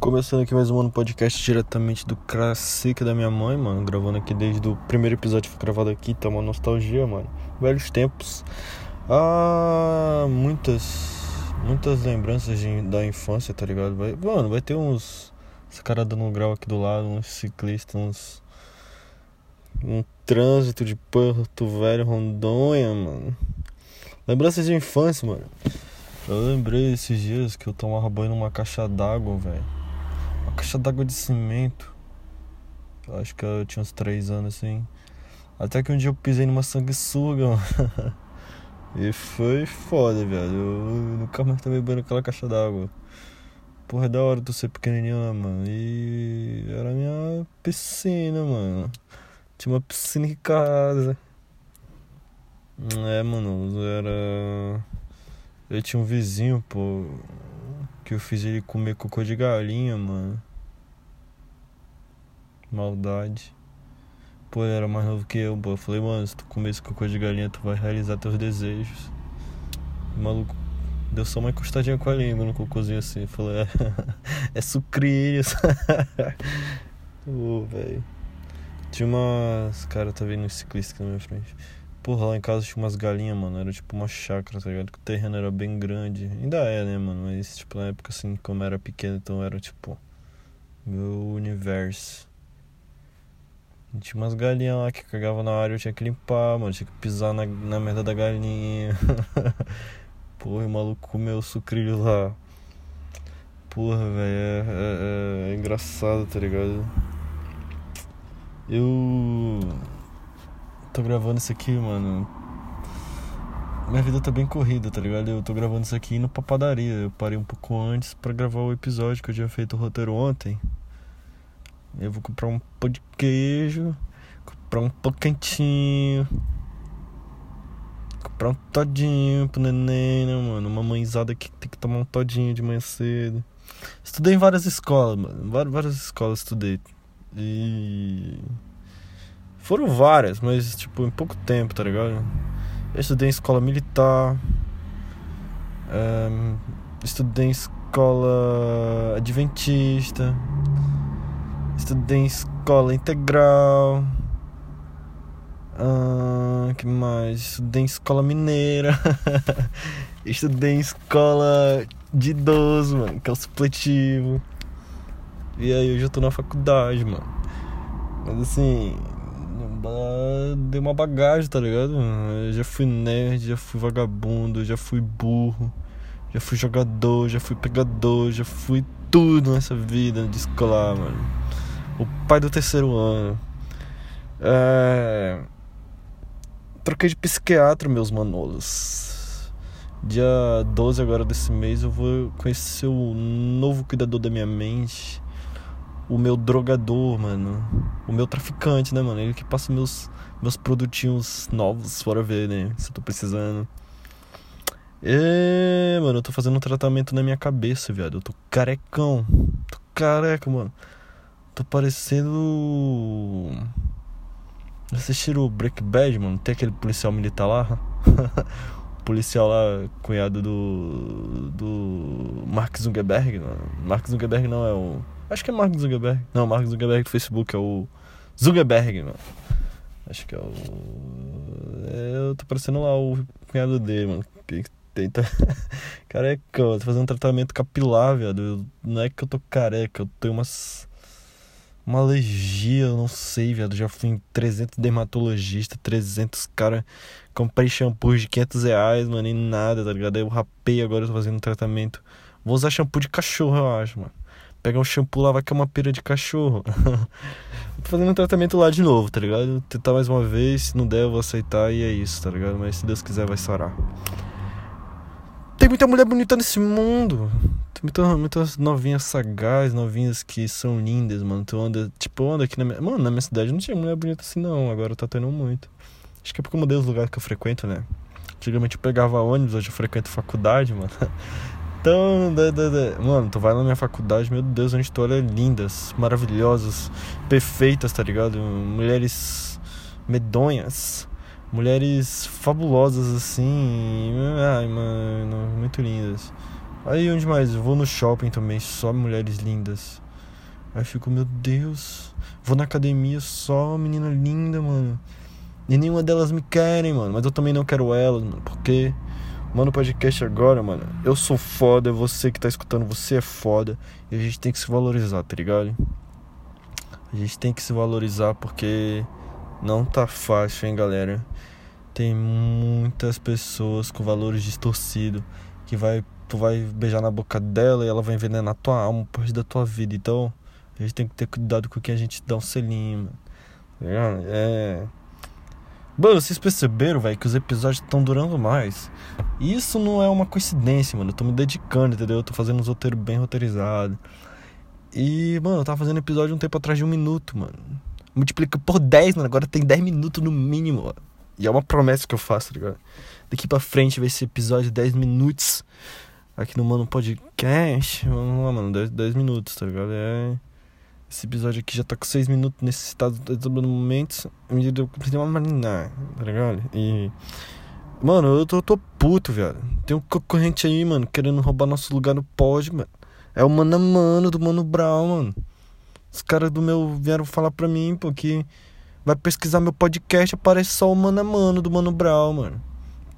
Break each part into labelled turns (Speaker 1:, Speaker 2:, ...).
Speaker 1: Começando aqui mais um ano podcast diretamente do Crassica da minha mãe, mano. Gravando aqui desde o primeiro episódio que foi gravado aqui, tá uma nostalgia, mano. Velhos tempos. Ah, muitas, muitas lembranças de, da infância, tá ligado? Vai, mano, vai ter uns. Esse cara dando um grau aqui do lado, uns ciclistas, uns. Um trânsito de Porto Velho, Rondônia, mano. Lembranças de infância, mano. Eu lembrei esses dias que eu tomava banho numa caixa d'água, velho. Uma caixa d'água de cimento. Eu acho que eu tinha uns 3 anos assim. Até que um dia eu pisei numa sanguessuga, mano. e foi foda, velho. Eu nunca mais tomei banho naquela caixa d'água. Porra, é da hora tu ser pequenininho, né, mano? E era a minha piscina, mano. Tinha uma piscina em casa. É, mano, era. Eu tinha um vizinho, pô, que eu fiz ele comer cocô de galinha, mano. Maldade. Pô, ele era mais novo que eu, pô. Eu falei, mano, se tu comer esse cocô de galinha, tu vai realizar teus desejos. O maluco deu só uma encostadinha com a língua no cocôzinho assim. Falei, é, é sucrilhos. Ô, velho. Tinha umas. Cara, tá vendo um ciclista aqui na minha frente. Porra, lá em casa tinha umas galinhas, mano. Era tipo uma chácara, tá ligado? O terreno era bem grande. Ainda é, né, mano? Mas, tipo, na época, assim, como era pequeno, então era, tipo, meu universo. E tinha umas galinhas lá que cagavam na área, eu tinha que limpar, mano. Tinha que pisar na, na merda da galinha. Porra, o maluco comeu sucrilho lá. Porra, velho, é, é, é, é engraçado, tá ligado? Eu tô gravando isso aqui, mano. Minha vida tá bem corrida, tá ligado? Eu tô gravando isso aqui indo pra padaria. Eu parei um pouco antes para gravar o episódio que eu tinha feito o roteiro ontem. Eu vou comprar um pão de queijo, comprar um pão quentinho, comprar um todinho pro neném, né, mano? Uma mãezada que tem que tomar um todinho de manhã cedo. Estudei em várias escolas, mano. Várias escolas estudei. E. Foram várias, mas tipo, em pouco tempo, tá ligado? Eu estudei em escola militar. Um, estudei em escola adventista. Estudei em escola integral. Uh, que mais? Estudei em escola mineira. estudei em escola de idoso, mano, que é o supletivo. E aí eu já tô na faculdade, mano. Mas assim, deu uma bagagem, tá ligado? Eu já fui nerd, já fui vagabundo, já fui burro, já fui jogador, já fui pegador, já fui tudo nessa vida de escolar, mano. O pai do terceiro ano. É... Troquei de psiquiatra, meus manolos. Dia 12 agora desse mês eu vou conhecer o novo cuidador da minha mente o meu drogador, mano. O meu traficante, né, mano? Ele que passa meus, meus produtinhos novos, fora ver, né? Se eu tô precisando. É, mano, eu tô fazendo um tratamento na minha cabeça, viado. Eu tô carecão. Tô careca, mano. Tô parecendo. Assistiram o Break Bad, mano? Tem aquele policial militar lá? policial lá, cunhado do. do. Mark Zuckerberg. Não. Mark Zuckerberg não é o. Acho que é Mark Zuckerberg. Não, Mark Zuckerberg do Facebook é o Zuckerberg, mano. Acho que é o. É, eu tô parecendo lá o cunhado dele, mano. Que tenta. careca, eu tô fazendo um tratamento capilar, viado. Não é que eu tô careca, eu tenho umas. Uma alergia, eu não sei, viado. Já fui em 300 dermatologistas, 300 cara. Comprei shampoo de 500 reais, mano, e nada, tá ligado? Aí eu rapei agora, eu tô fazendo um tratamento. Vou usar shampoo de cachorro, eu acho, mano pegar um shampoo lá, vai que é uma pera de cachorro. Tô fazendo um tratamento lá de novo, tá ligado? Tentar mais uma vez, se não der, eu vou aceitar e é isso, tá ligado? Mas se Deus quiser, vai sarar. Tem muita mulher bonita nesse mundo. Tem muita, muitas novinhas sagaz, novinhas que são lindas, mano. Tu anda, tipo, anda aqui na minha. Mano, na minha cidade não tinha mulher bonita assim, não. Agora tá tendo muito. Acho que é porque eu mudei os lugares que eu frequento, né? Antigamente eu pegava ônibus, hoje eu frequento faculdade, mano. Então, da, da, da, mano, tu vai na minha faculdade, meu Deus, onde tu olha lindas, maravilhosas, perfeitas, tá ligado? Mulheres medonhas, mulheres fabulosas assim, ai, mano, muito lindas. Aí onde mais? Eu vou no shopping também, só mulheres lindas. Aí eu fico, meu Deus. Vou na academia, só menina linda, mano. E nenhuma delas me querem, mano. Mas eu também não quero elas, mano. Porque, mano, podcast agora, mano. Eu sou foda, você que tá escutando, você é foda. E a gente tem que se valorizar, tá ligado? A gente tem que se valorizar porque não tá fácil, hein, galera. Tem muitas pessoas com valores distorcidos que vai tu vai beijar na boca dela e ela vai envenenar tua alma por resto da tua vida. Então, a gente tem que ter cuidado com o que a gente dá um selinho, mano. Tá é. Mano, vocês perceberam, velho, que os episódios estão durando mais. E isso não é uma coincidência, mano. Eu tô me dedicando, entendeu? Eu tô fazendo uns roteiros bem roteirizados. E, mano, eu tava fazendo episódio um tempo atrás de um minuto, mano. Multiplica por 10, mano. Agora tem 10 minutos no mínimo. E é uma promessa que eu faço, tá ligado? Daqui pra frente vai ser episódio 10 minutos aqui no Mano Podcast. Vamos lá, mano, 10, 10 minutos, tá ligado? É. Esse episódio aqui já tá com 6 minutos nesse estado no momento. Me deu uma marinar, tá ligado? E. Mano, eu tô, tô puto, velho. Tem um concorrente aí, mano, querendo roubar nosso lugar no pod, mano. É o mano a mano do Mano Brown, mano. Os caras do meu vieram falar pra mim, pô, que vai pesquisar meu podcast, aparece só o mano a mano do Mano Brown, mano.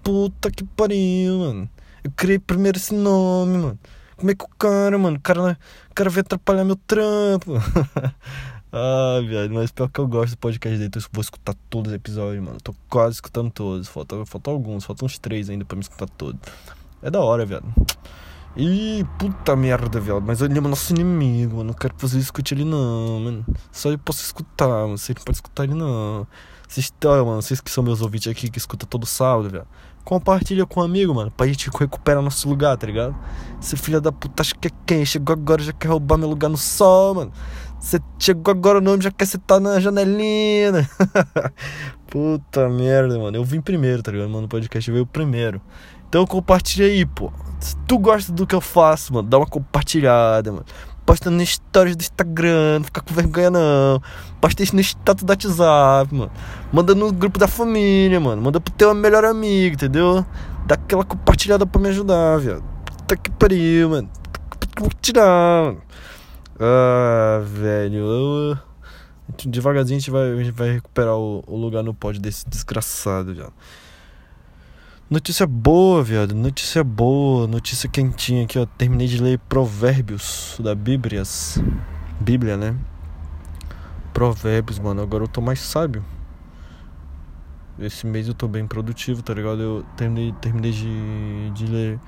Speaker 1: Puta que pariu, mano. Eu criei primeiro esse nome, mano. Como é que o cara, mano? O cara, o cara veio atrapalhar meu trampo. ah, viado, mas pior que eu gosto do podcast dele, então eu vou escutar todos os episódios, mano. tô quase escutando todos. Falta, falta alguns, faltam uns três ainda pra me escutar todos. É da hora, viado. E puta merda, viado. Mas ele é nosso inimigo, mano. Não quero que você escute ele, não, mano. Só eu posso escutar, mano. Você não pode escutar ele, não. Vocês, mano, vocês que são meus ouvintes aqui, que escuta todo sábado, velho. Compartilha com um amigo, mano, pra gente recuperar nosso lugar, tá ligado? Esse filho da puta acha que é quem? Chegou agora já quer roubar meu lugar no sol, mano. Você chegou agora no nome, já quer sentar na janelinha. Né? puta merda, mano. Eu vim primeiro, tá ligado? Mano, o podcast veio primeiro. Então compartilha aí, pô. Se tu gosta do que eu faço, mano, dá uma compartilhada, mano posta no stories do Instagram, não fica com vergonha não. Posta isso no status do WhatsApp, mano. Manda no grupo da família, mano. Manda pro teu melhor amigo, entendeu? Dá aquela compartilhada pra me ajudar, viado. Puta que pariu, mano. Compartilhar, mano. Ah, velho. Devagarzinho a gente vai, a gente vai recuperar o, o lugar no pódio desse desgraçado, viado. Notícia boa, viado. Notícia boa. Notícia quentinha aqui, ó. Terminei de ler Provérbios da Bíblia. Bíblia, né? Provérbios, mano. Agora eu tô mais sábio. Esse mês eu tô bem produtivo, tá ligado? Eu terminei, terminei de, de ler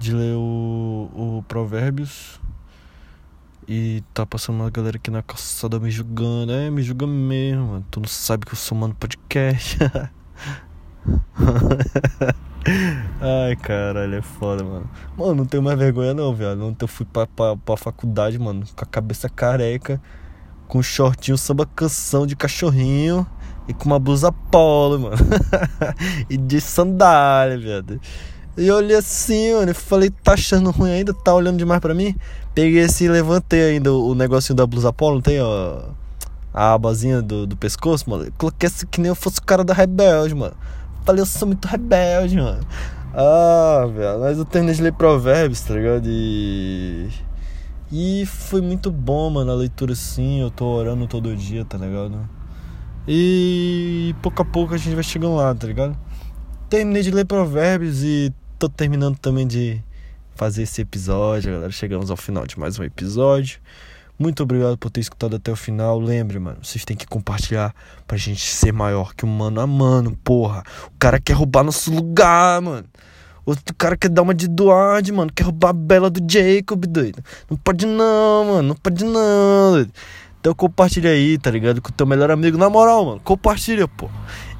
Speaker 1: de ler o, o Provérbios. E tá passando uma galera aqui na calçada me julgando. É, me julga mesmo, mano. Tu não sabe que eu sou mano podcast. Ai, caralho, é foda, mano. Mano, não tenho mais vergonha não, viado. Ontem eu fui pra, pra, pra faculdade, mano, com a cabeça careca, com um shortinho samba canção de cachorrinho e com uma blusa polo, mano. e de sandália, viado. E olhei assim, mano, e falei, tá achando ruim ainda? Tá olhando demais pra mim? Peguei assim, levantei ainda o negocinho da blusa polo, não tem, ó a abazinha do, do pescoço, mano. Coloquei assim que nem eu fosse o cara da Rebelde, mano. Falei, eu sou muito rebelde, mano. Ah, velho, mas eu terminei de ler provérbios, tá ligado? E... E foi muito bom, mano, a leitura assim. Eu tô orando todo dia, tá ligado? E pouco a pouco a gente vai chegando lá, tá ligado? Terminei de ler provérbios e tô terminando também de fazer esse episódio, galera. Chegamos ao final de mais um episódio. Muito obrigado por ter escutado até o final. Lembre, mano, vocês têm que compartilhar pra gente ser maior que o mano a mano, porra. O cara quer roubar nosso lugar, mano. Outro cara quer dar uma de Duarte, mano. Quer roubar a bela do Jacob, doido. Não pode não, mano. Não pode não, doido. Então compartilha aí, tá ligado? Com o teu melhor amigo. Na moral, mano. Compartilha, pô.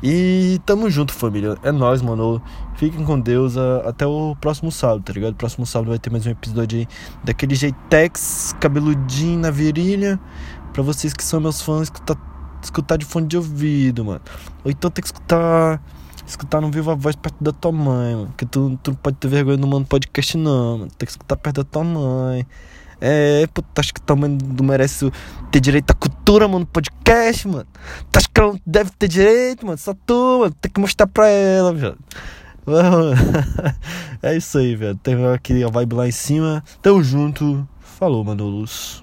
Speaker 1: E tamo junto, família. É nóis, mano. Fiquem com Deus. Até o próximo sábado, tá ligado? Próximo sábado vai ter mais um episódio aí daquele jeitex, cabeludinho na virilha. Pra vocês que são meus fãs, escutar, escutar de fone de ouvido, mano. Ou então tem que escutar. Escutar no vivo a voz perto da tua mãe, mano. Porque tu, tu não pode ter vergonha no mano podcast, não, mano. Tem que escutar perto da tua mãe. É, pô, tu acha que tua mãe não merece ter direito à cultura, mano, podcast, mano? Tu acha que ela não deve ter direito, mano? Só tu, mano, tem que mostrar pra ela, velho. é isso aí, velho. Tem aquele vibe lá em cima. Tamo junto. Falou, Manolos.